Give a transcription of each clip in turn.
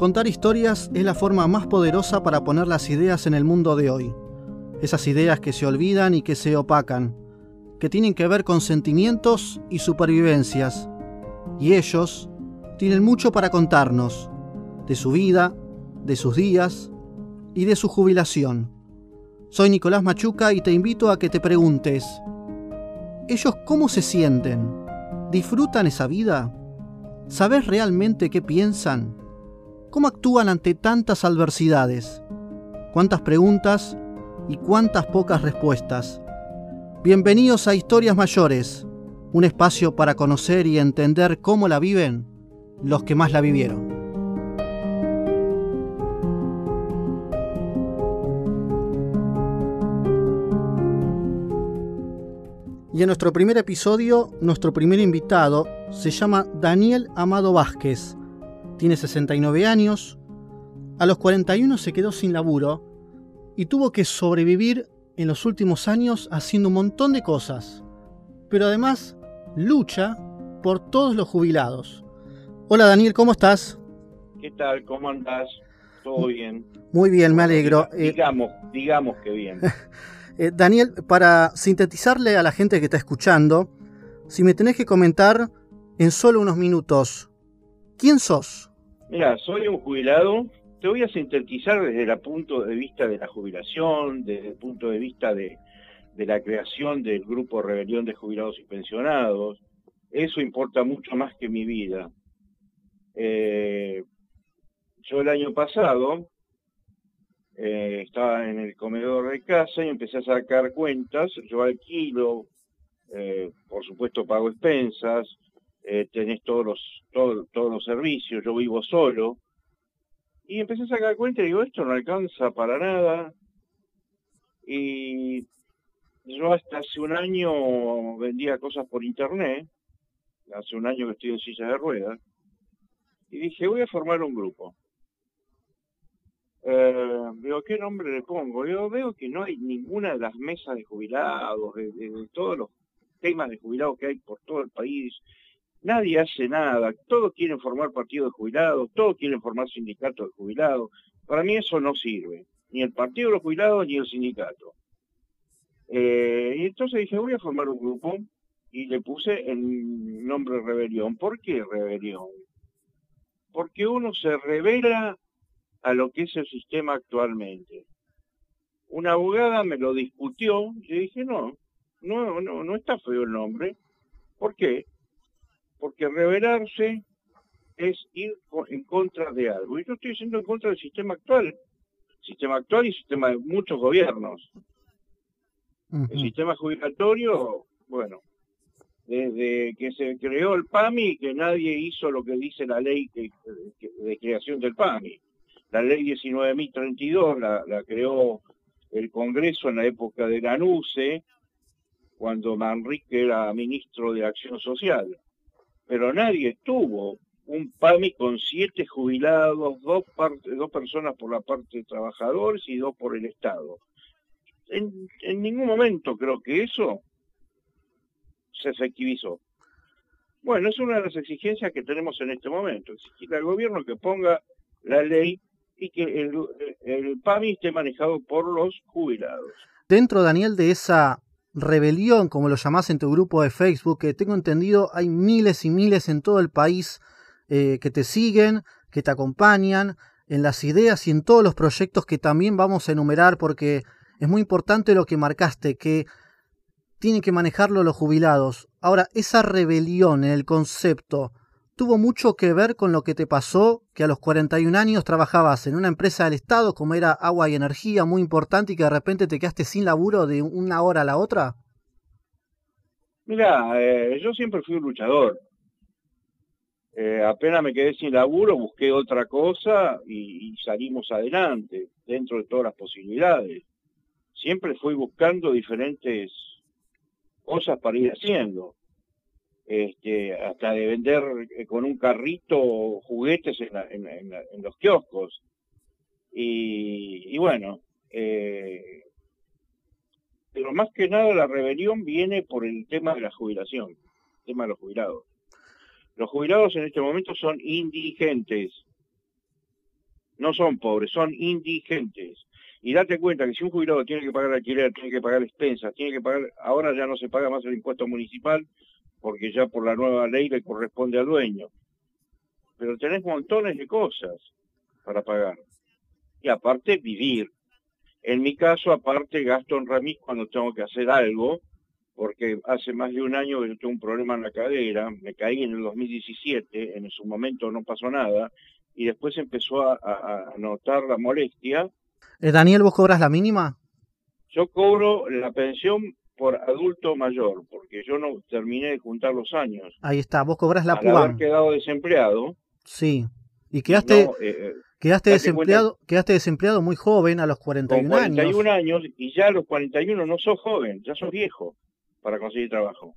Contar historias es la forma más poderosa para poner las ideas en el mundo de hoy. Esas ideas que se olvidan y que se opacan, que tienen que ver con sentimientos y supervivencias. Y ellos tienen mucho para contarnos, de su vida, de sus días y de su jubilación. Soy Nicolás Machuca y te invito a que te preguntes, ¿ellos cómo se sienten? ¿Disfrutan esa vida? ¿Sabes realmente qué piensan? ¿Cómo actúan ante tantas adversidades? ¿Cuántas preguntas y cuántas pocas respuestas? Bienvenidos a Historias Mayores, un espacio para conocer y entender cómo la viven los que más la vivieron. Y en nuestro primer episodio, nuestro primer invitado se llama Daniel Amado Vázquez tiene 69 años, a los 41 se quedó sin laburo y tuvo que sobrevivir en los últimos años haciendo un montón de cosas, pero además lucha por todos los jubilados. Hola Daniel, ¿cómo estás? ¿Qué tal? ¿Cómo andás? ¿Todo bien? Muy bien, me alegro. Digamos, digamos que bien. Eh, Daniel, para sintetizarle a la gente que está escuchando, si me tenés que comentar en solo unos minutos, ¿quién sos? Mira, soy un jubilado. Te voy a sintetizar desde el punto de vista de la jubilación, desde el punto de vista de, la creación del grupo Rebelión de Jubilados y Pensionados. Eso importa mucho más que mi vida. Eh, yo el año pasado eh, estaba en el comedor de casa y empecé a sacar cuentas. Yo alquilo, eh, por supuesto pago expensas, eh, tenés todos los, todos los servicios, yo vivo solo. Y empecé a sacar cuenta y digo, esto no alcanza para nada. Y yo hasta hace un año vendía cosas por internet, hace un año que estoy en silla de ruedas, y dije, voy a formar un grupo. Eh, digo, ¿qué nombre le pongo? Yo veo que no hay ninguna de las mesas de jubilados, de todos los temas de jubilados que hay por todo el país, Nadie hace nada, todos quieren formar partido de jubilados, todos quieren formar sindicato de jubilados. Para mí eso no sirve, ni el partido de los jubilados ni el sindicato. Eh, y entonces dije, voy a formar un grupo y le puse el nombre Rebelión. ¿Por qué Rebelión? Porque uno se revela a lo que es el sistema actualmente. Una abogada me lo discutió y dije, no, no, no, no está feo el nombre. ¿Por qué? Porque rebelarse es ir en contra de algo. Y yo estoy yendo en contra del sistema actual, sistema actual y sistema de muchos gobiernos. El sistema jubilatorio, bueno, desde que se creó el PAMI, que nadie hizo lo que dice la ley de creación del PAMI. La ley 19.032 la, la creó el Congreso en la época de Ganuse, cuando Manrique era ministro de Acción Social pero nadie tuvo un PAMI con siete jubilados, dos, dos personas por la parte de trabajadores y dos por el Estado. En, ningún momento creo que eso se efectivizó. Bueno, es una de las exigencias que tenemos en este momento. Exigir al gobierno que ponga la ley y que el, el PAMI esté manejado por los jubilados. Dentro, Daniel, de esa rebelión, como lo llamás en tu grupo de Facebook, que tengo entendido hay miles y miles en todo el país eh, que te siguen, que te acompañan en las ideas y en todos los proyectos que también vamos a enumerar porque es muy importante lo que marcaste, que tienen que manejarlo los jubilados. Ahora, esa rebelión en el concepto, tuvo mucho que ver con lo que te pasó, que a los 41 años trabajabas en una empresa del Estado como era agua y energía muy importante y que de repente te quedaste sin laburo de una hora a la otra? Mira, eh, yo siempre fui un luchador. Eh, apenas me quedé sin laburo, busqué otra cosa y, y salimos adelante dentro de todas las posibilidades. Siempre fui buscando diferentes cosas para ir haciendo este, hasta de vender eh, con un carrito juguetes en, los kioscos. Y, bueno, eh, pero más que nada la rebelión viene por el tema de la jubilación, el tema de los jubilados. Los jubilados en este momento son indigentes. No son pobres, son indigentes. Y date cuenta que si un jubilado tiene que pagar alquiler, tiene que pagar expensas, tiene que pagar, ahora ya no se paga más el impuesto municipal porque ya por la nueva ley le corresponde al dueño. Pero tenés montones de cosas para pagar. Y aparte vivir. En mi caso, aparte gasto en remis cuando tengo que hacer algo, porque hace más de un año yo tengo un problema en la cadera, me caí en el 2017, en su momento no pasó nada, y después empezó a, a notar la molestia. Eh, Daniel, ¿vos cobras la mínima? Yo cobro la pensión por adulto mayor, porque yo no terminé de juntar los años. Ahí está, vos cobras la Al haber quedado desempleado. Sí. Y quedaste, eh, eh, quedaste desempleado, quedaste desempleado muy joven, a los 41, con 41 años. y ya a los 41 no sos joven, ya sos viejo para conseguir trabajo.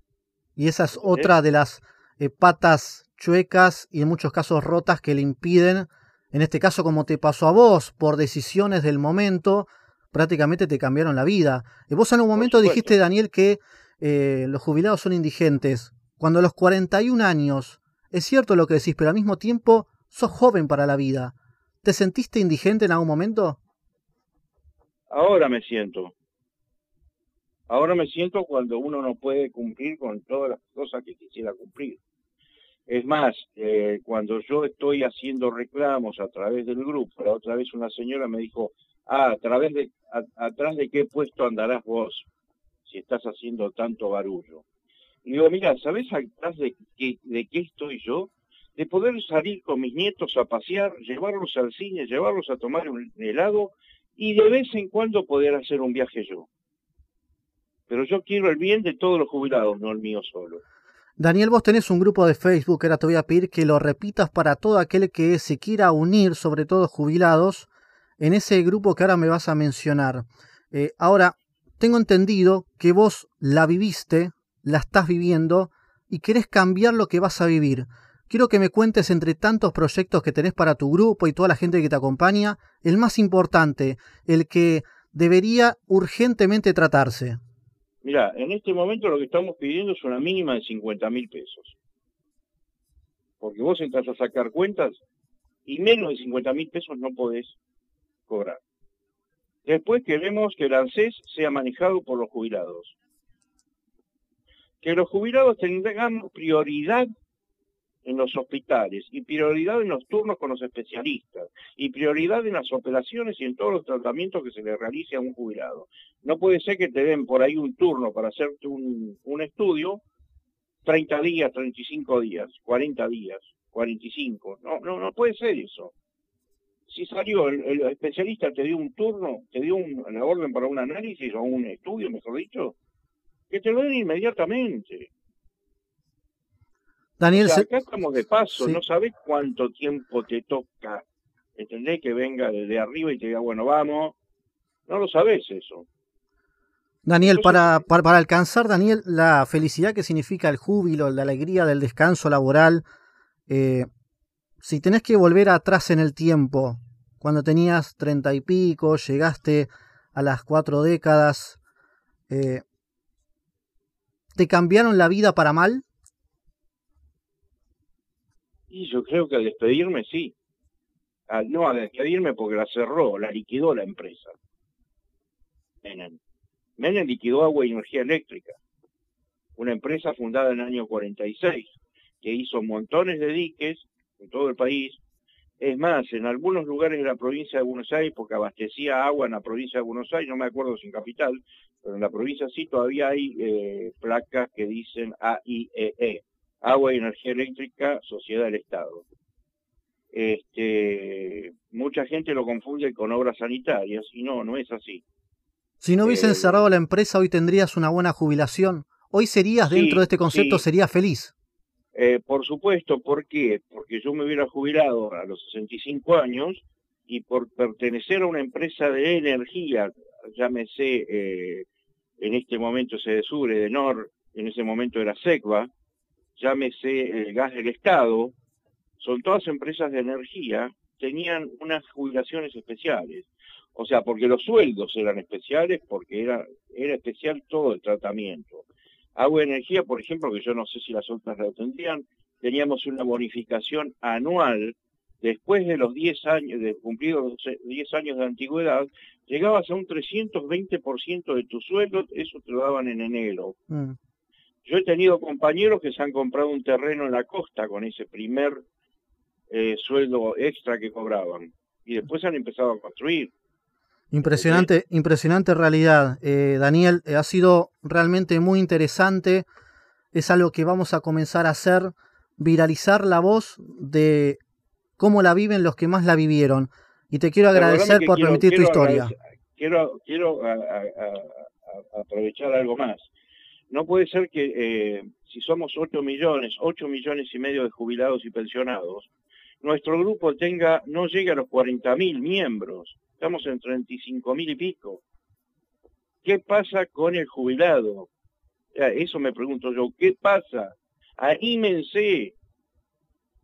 Y esa es otra de las eh, patas chuecas y en muchos casos rotas que le impiden, en este caso como te pasó a vos, por decisiones del momento, prácticamente te cambiaron la vida. Y vos en un momento dijiste, Daniel, que los jubilados son indigentes. Cuando a los 41 años, es cierto lo que decís, pero al mismo tiempo sos joven para la vida. ¿Te sentiste indigente en algún momento? Ahora me siento. Ahora me siento cuando uno no puede cumplir con todas las cosas que quisiera cumplir. Es más, eh, cuando yo estoy haciendo reclamos a través del grupo, la otra vez una señora me dijo, ah, a través de, atrás de qué puesto andarás vos si estás haciendo tanto barullo. Y digo, mira, ¿sabes atrás de de qué estoy yo? de poder salir con mis nietos a pasear, llevarlos al cine, llevarlos a tomar un helado y de vez en cuando poder hacer un viaje yo. Pero yo quiero el bien de todos los jubilados, no el mío solo. Daniel, vos tenés un grupo de Facebook, ahora te voy a pedir que lo repitas para todo aquel que se quiera unir, sobre todo jubilados, en ese grupo que ahora me vas a mencionar. Eh, ahora, tengo entendido que vos la viviste, la estás viviendo y querés cambiar lo que vas a vivir. Quiero que me cuentes entre tantos proyectos que tenés para tu grupo y toda la gente que te acompaña, el más importante, el que debería urgentemente tratarse. Mira, en este momento lo que estamos pidiendo es una mínima de 50 mil pesos. Porque vos entras a sacar cuentas y menos de 50 mil pesos no podés Después queremos que el ANSES sea manejado por los jubilados. Que los jubilados tengan prioridad en los hospitales y prioridad en los turnos con los especialistas y prioridad en las operaciones y en todos los tratamientos que se le realice a un jubilado. No puede ser que te den por ahí un turno para hacerte un, un estudio 30 días, 35 días, 40 días, 45. No, no, no puede ser eso. Si salió el, especialista, te dio un turno, te dio un, la orden para un análisis o un estudio, mejor dicho, que te lo den inmediatamente. Daniel, acá estamos de paso, no sabes cuánto tiempo te toca. ¿Entendés? Que venga desde arriba y te diga, bueno, vamos. No lo sabes eso. Daniel, para, para, alcanzar, Daniel, la felicidad que significa el júbilo, la alegría del descanso laboral, eh, si tenés que volver atrás en el tiempo, cuando tenías treinta y pico, llegaste a las cuatro décadas, eh, ¿te cambiaron la vida para mal? Y yo creo que al despedirme sí. no, al despedirme porque la cerró, la liquidó la empresa. Menem. Menem liquidó Agua y Energía Eléctrica, una empresa fundada en el año 46, que hizo montones de diques en todo el país. Es más, en algunos lugares de la provincia de Buenos Aires, porque abastecía agua en la provincia de Buenos Aires, no me acuerdo si en capital, pero en la provincia sí todavía hay eh, placas que dicen AIEE, e. Agua y Energía Eléctrica, Sociedad del Estado. Este, mucha gente lo confunde con obras sanitarias y no, no es así. Si no hubiesen eh, cerrado la empresa, hoy tendrías una buena jubilación. Hoy serías, dentro de este concepto, serías feliz. Eh, por supuesto, ¿por qué? Porque yo me hubiera jubilado a los 65 años y por pertenecer a una empresa de energía, llámese eh, en este momento Sedesure, de Nor, en ese momento era SECVA, llámese el gas del Estado, son todas empresas de energía, tenían unas jubilaciones especiales. O sea, porque los sueldos eran especiales, porque era, era especial todo el tratamiento. Agua y energía, por ejemplo, que yo no sé si las otras lo tendrían, teníamos una bonificación anual después de los 10 años, de cumplidos 10 años de antigüedad, llegabas a un 320% de tu sueldo, eso te lo daban en enero. Mm. Yo he tenido compañeros que se han comprado un terreno en la costa con ese primer eh, sueldo extra que cobraban y después han empezado a construir. Impresionante, impresionante realidad. Eh, Daniel, eh, ha sido realmente muy interesante. Es algo que vamos a comenzar a hacer, viralizar la voz de cómo la viven los que más la vivieron. Y te quiero agradecer por permitir tu historia. Quiero, quiero aprovechar algo más. No puede ser que eh, si somos 8 millones, 8 millones y medio de jubilados y pensionados, nuestro grupo tenga no llegue a los 40 mil miembros. Estamos en 35 mil y pico. ¿Qué pasa con el jubilado? Eso me pregunto yo. ¿Qué pasa? Anímense,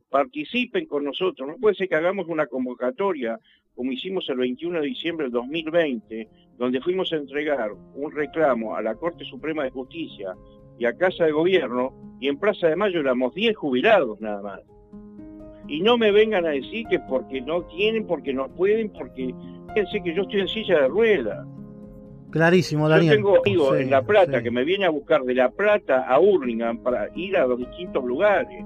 participen con nosotros. No puede ser que hagamos una convocatoria como hicimos el 21 de diciembre del 2020, donde fuimos a entregar un reclamo a la Corte Suprema de Justicia y a Casa de Gobierno, y en Plaza de Mayo éramos 10 jubilados nada más. Y no me vengan a decir que porque no tienen, porque no pueden, porque fíjense que yo estoy en silla de rueda. Clarísimo, Daniel. Yo tengo amigos en La Plata que me vienen a buscar de La Plata a Hurlingham para ir a los distintos lugares.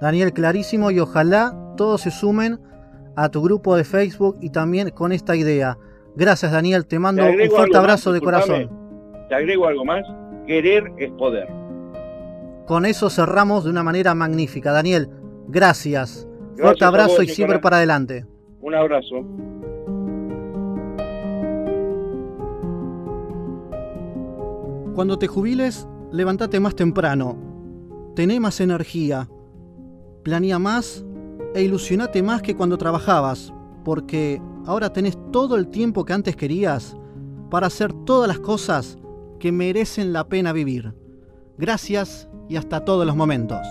Daniel, clarísimo y ojalá todos se sumen a tu grupo de Facebook y también con esta idea. Gracias Daniel, te mando un fuerte abrazo de corazón. Te agrego algo más, querer es poder. Con eso cerramos de una manera magnífica. Daniel, gracias. fuerte abrazo y siempre para adelante. Un abrazo. Cuando te jubiles, levántate más temprano. Tené más energía. Planea más e ilusionate más que cuando trabajabas, porque ahora tenés todo el tiempo que antes querías para hacer todas las cosas que merecen la pena vivir. Gracias y hasta todos los momentos.